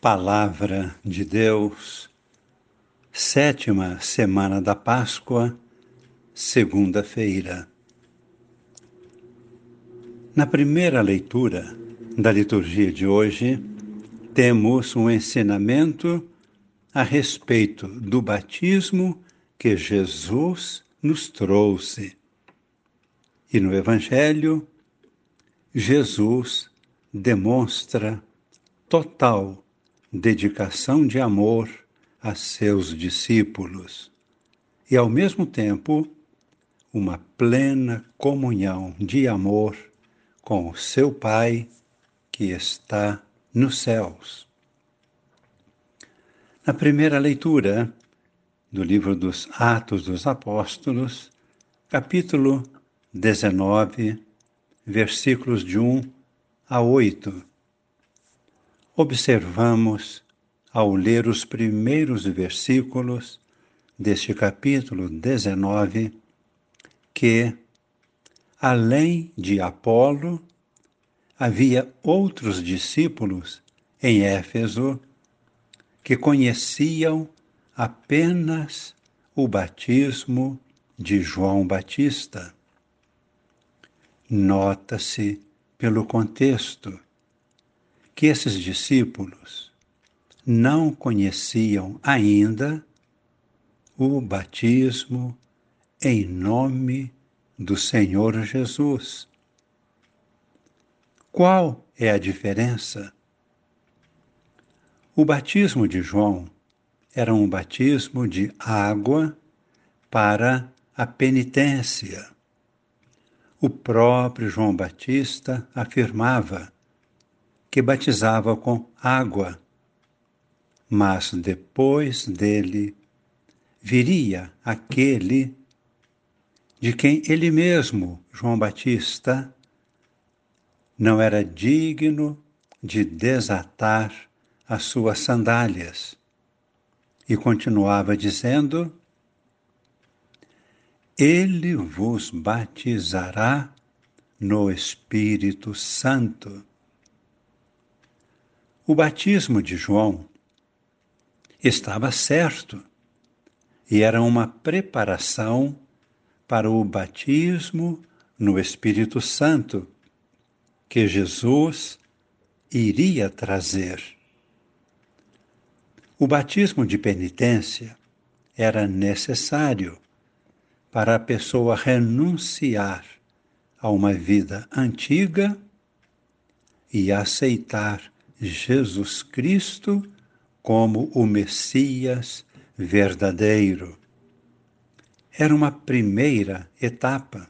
Palavra de Deus, sétima semana da Páscoa, segunda-feira. Na primeira leitura da liturgia de hoje, temos um ensinamento a respeito do batismo que Jesus nos trouxe. E no Evangelho, Jesus demonstra total dedicação de amor a seus discípulos e, ao mesmo tempo, uma plena comunhão de amor com o seu Pai que está nos céus. Na primeira leitura do livro dos Atos dos Apóstolos, capítulo 19, versículos de 1 a 8, observamos, ao ler os primeiros versículos deste capítulo 19, que, além de Apolo, havia outros discípulos em Éfeso que conheciam apenas o batismo de João Batista. Nota-se pelo contexto que esses discípulos não conheciam ainda o batismo em nome do Senhor Jesus. Qual é a diferença? O batismo de João era um batismo de água para a penitência. O próprio João Batista afirmava que batizava com água, mas depois dele viria aquele de quem ele mesmo, João Batista, não era digno de desatar as suas sandálias. E continuava dizendo: Ele vos batizará no Espírito Santo. O batismo de João estava certo e era uma preparação para o batismo no Espírito Santo que Jesus iria trazer. O batismo de penitência era necessário para a pessoa renunciar a uma vida antiga e aceitar Jesus Cristo como o Messias verdadeiro. Era uma primeira etapa,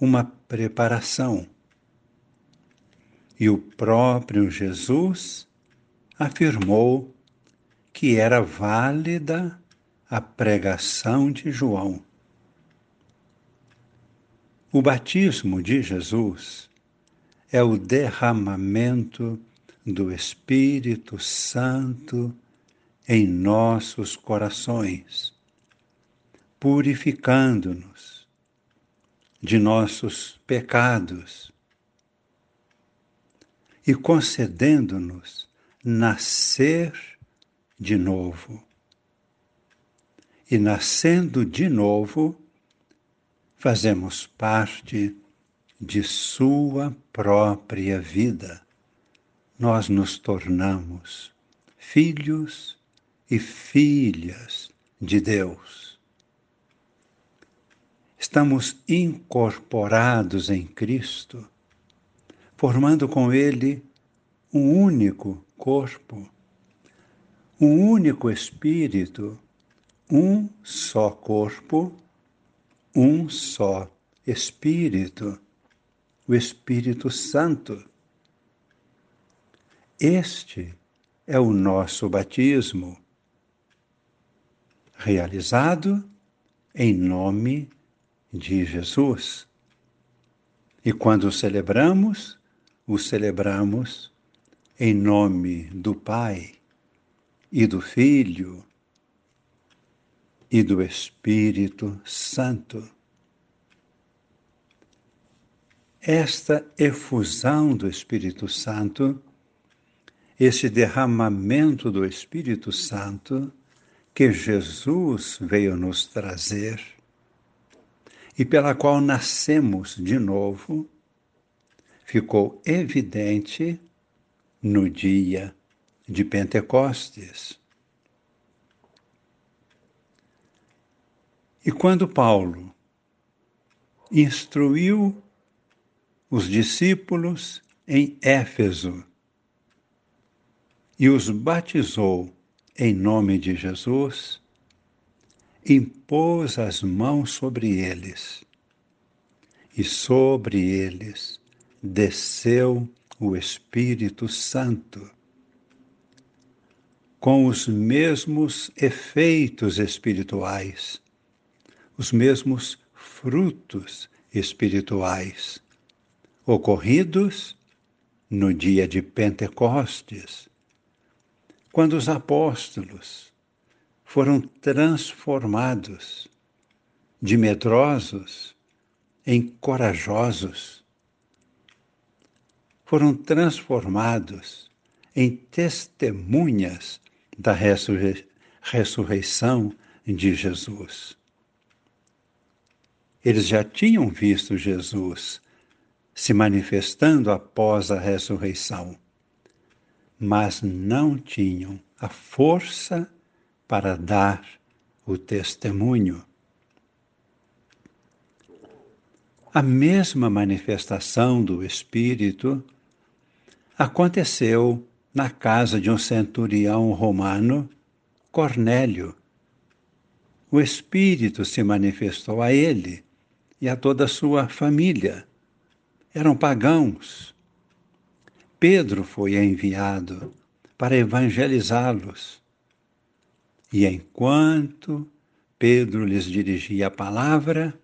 uma preparação. E o próprio Jesus afirmou que era válida a pregação de João. O batismo de Jesus é o derramamento do Espírito Santo em nossos corações, purificando-nos de nossos pecados e concedendo-nos nascer de novo. E nascendo de novo, fazemos parte de Sua própria vida nós nos tornamos filhos e filhas de Deus. Estamos incorporados em Cristo, formando com Ele um único corpo, um único espírito, um só corpo, um só espírito, o Espírito Santo este é o nosso batismo, realizado em nome de Jesus. E quando celebramos, o celebramos em nome do Pai e do Filho e do Espírito Santo. Esta efusão do Espírito Santo esse derramamento do Espírito Santo que Jesus veio nos trazer e pela qual nascemos de novo, ficou evidente no dia de Pentecostes. E quando Paulo instruiu os discípulos em Éfeso e os batizou em nome de Jesus, impôs as mãos sobre eles, e sobre eles desceu o Espírito Santo, com os mesmos efeitos espirituais, os mesmos frutos espirituais ocorridos no dia de Pentecostes, quando os apóstolos foram transformados de medrosos em corajosos, foram transformados em testemunhas da ressurreição de Jesus. Eles já tinham visto Jesus se manifestando após a ressurreição, mas não tinham a força para dar o testemunho. A mesma manifestação do Espírito aconteceu na casa de um centurião romano, Cornélio. O Espírito se manifestou a ele e a toda a sua família. Eram pagãos. Pedro foi enviado para evangelizá-los. E enquanto Pedro lhes dirigia a palavra,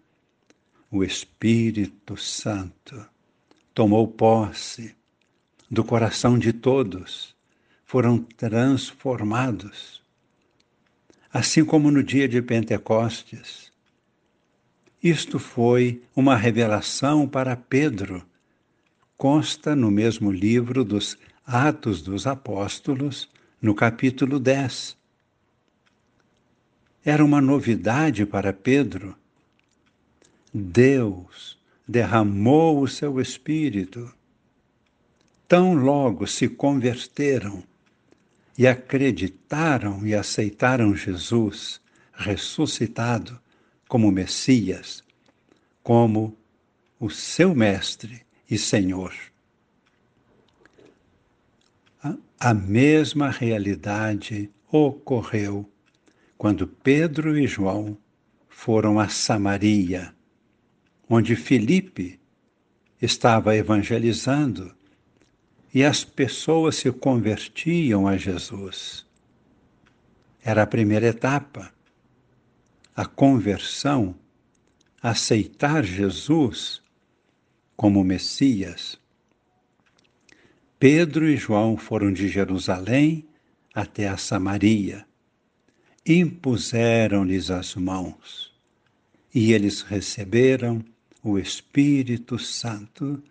o Espírito Santo tomou posse do coração de todos, foram transformados. Assim como no dia de Pentecostes. Isto foi uma revelação para Pedro. Consta no mesmo livro dos Atos dos Apóstolos, no capítulo 10 era uma novidade para Pedro. Deus derramou o seu espírito. Tão logo se converteram e acreditaram e aceitaram Jesus ressuscitado como Messias, como o seu Mestre e Senhor. A mesma realidade ocorreu quando Pedro e João foram a Samaria, onde Filipe estava evangelizando e as pessoas se convertiam a Jesus. Era a primeira etapa, a conversão, aceitar Jesus como Messias. Pedro e João foram de Jerusalém até a Samaria impuseram-lhes as mãos e eles receberam o Espírito Santo,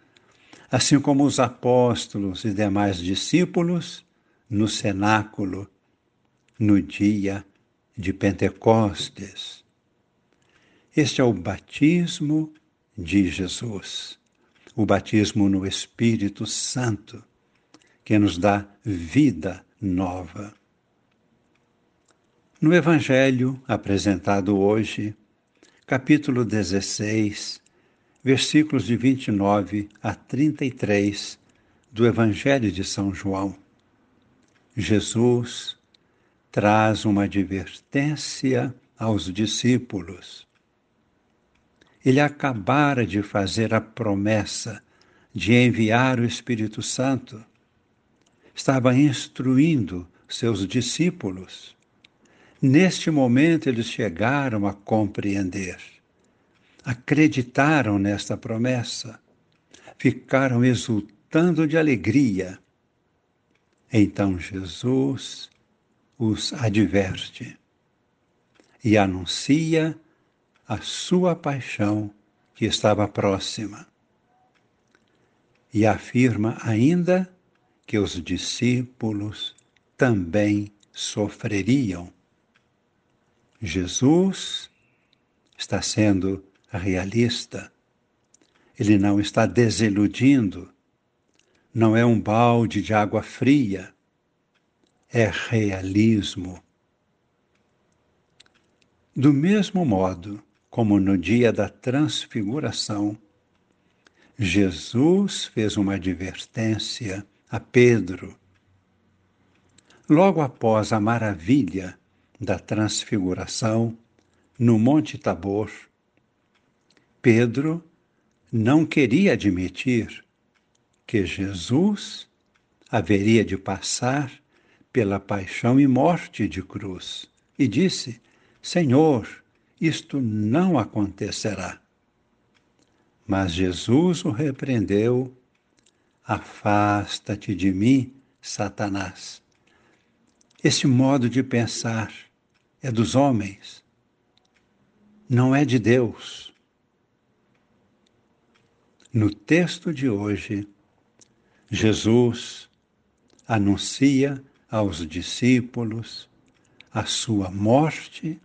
assim como os apóstolos e demais discípulos no cenáculo no dia de Pentecostes. Este é o batismo de Jesus, o batismo no Espírito Santo, que nos dá vida nova. No Evangelho apresentado hoje, capítulo 16, versículos de 29 a 33 do Evangelho de São João, Jesus traz uma advertência aos discípulos. Ele acabara de fazer a promessa de enviar o Espírito Santo. Estava instruindo seus discípulos Neste momento eles chegaram a compreender, acreditaram nesta promessa, ficaram exultando de alegria. Então Jesus os adverte e anuncia a sua paixão que estava próxima. E afirma ainda que os discípulos também sofreriam. Jesus está sendo realista. Ele não está desiludindo. Não é um balde de água fria. É realismo. Do mesmo modo como no dia da transfiguração, Jesus fez uma advertência a Pedro. Logo após a maravilha da transfiguração no Monte Tabor, Pedro não queria admitir que Jesus haveria de passar pela paixão e morte de cruz e disse: Senhor, isto não acontecerá. Mas Jesus o repreendeu: Afasta-te de mim, Satanás. Esse modo de pensar é dos homens, não é de Deus. No texto de hoje, Jesus anuncia aos discípulos a sua morte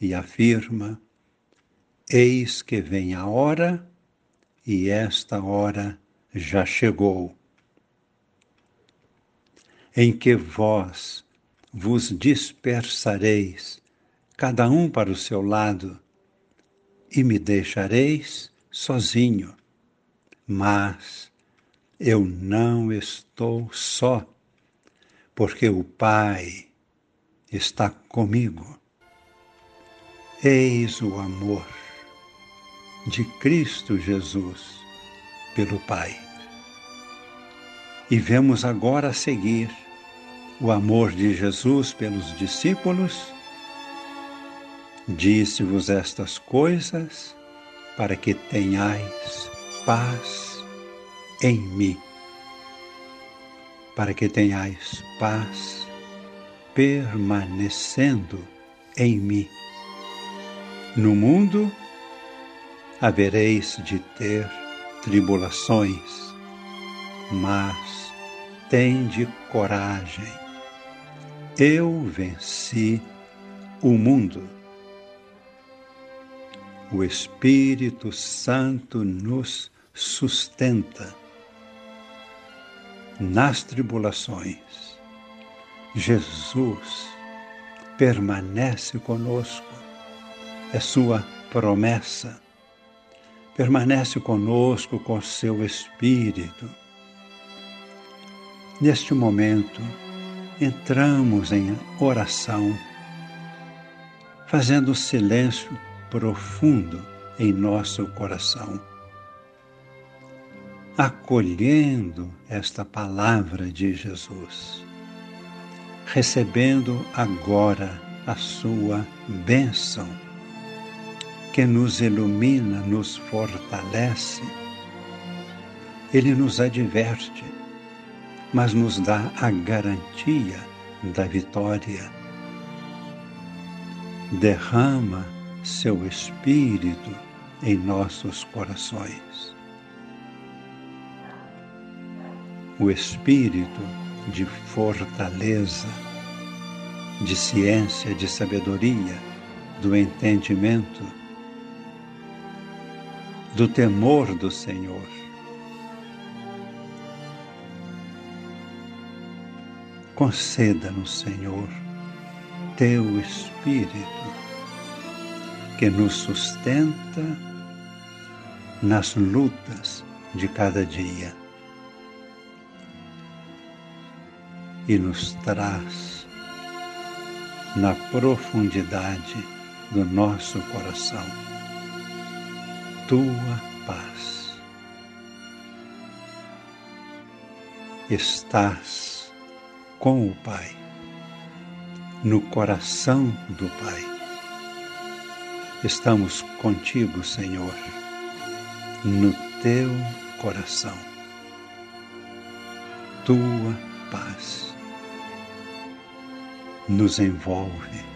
e afirma: Eis que vem a hora, e esta hora já chegou, em que vós vos dispersareis, cada um para o seu lado, e me deixareis sozinho. Mas eu não estou só, porque o Pai está comigo. Eis o amor de Cristo Jesus pelo Pai. E vemos agora a seguir o amor de Jesus pelos discípulos, disse-vos estas coisas para que tenhais paz em mim, para que tenhais paz permanecendo em mim. No mundo havereis de ter tribulações, mas tende coragem eu venci o mundo. O Espírito Santo nos sustenta nas tribulações. Jesus permanece conosco, é Sua promessa. Permanece conosco com seu Espírito. Neste momento, entramos em oração, fazendo silêncio profundo em nosso coração, acolhendo esta palavra de Jesus, recebendo agora a sua bênção, que nos ilumina, nos fortalece. Ele nos adverte mas nos dá a garantia da vitória. Derrama seu Espírito em nossos corações. O Espírito de fortaleza, de ciência, de sabedoria, do entendimento, do temor do Senhor. Conceda-nos, Senhor, teu Espírito, que nos sustenta nas lutas de cada dia e nos traz na profundidade do nosso coração tua paz. Estás com o Pai, no coração do Pai. Estamos contigo, Senhor, no teu coração. Tua paz nos envolve.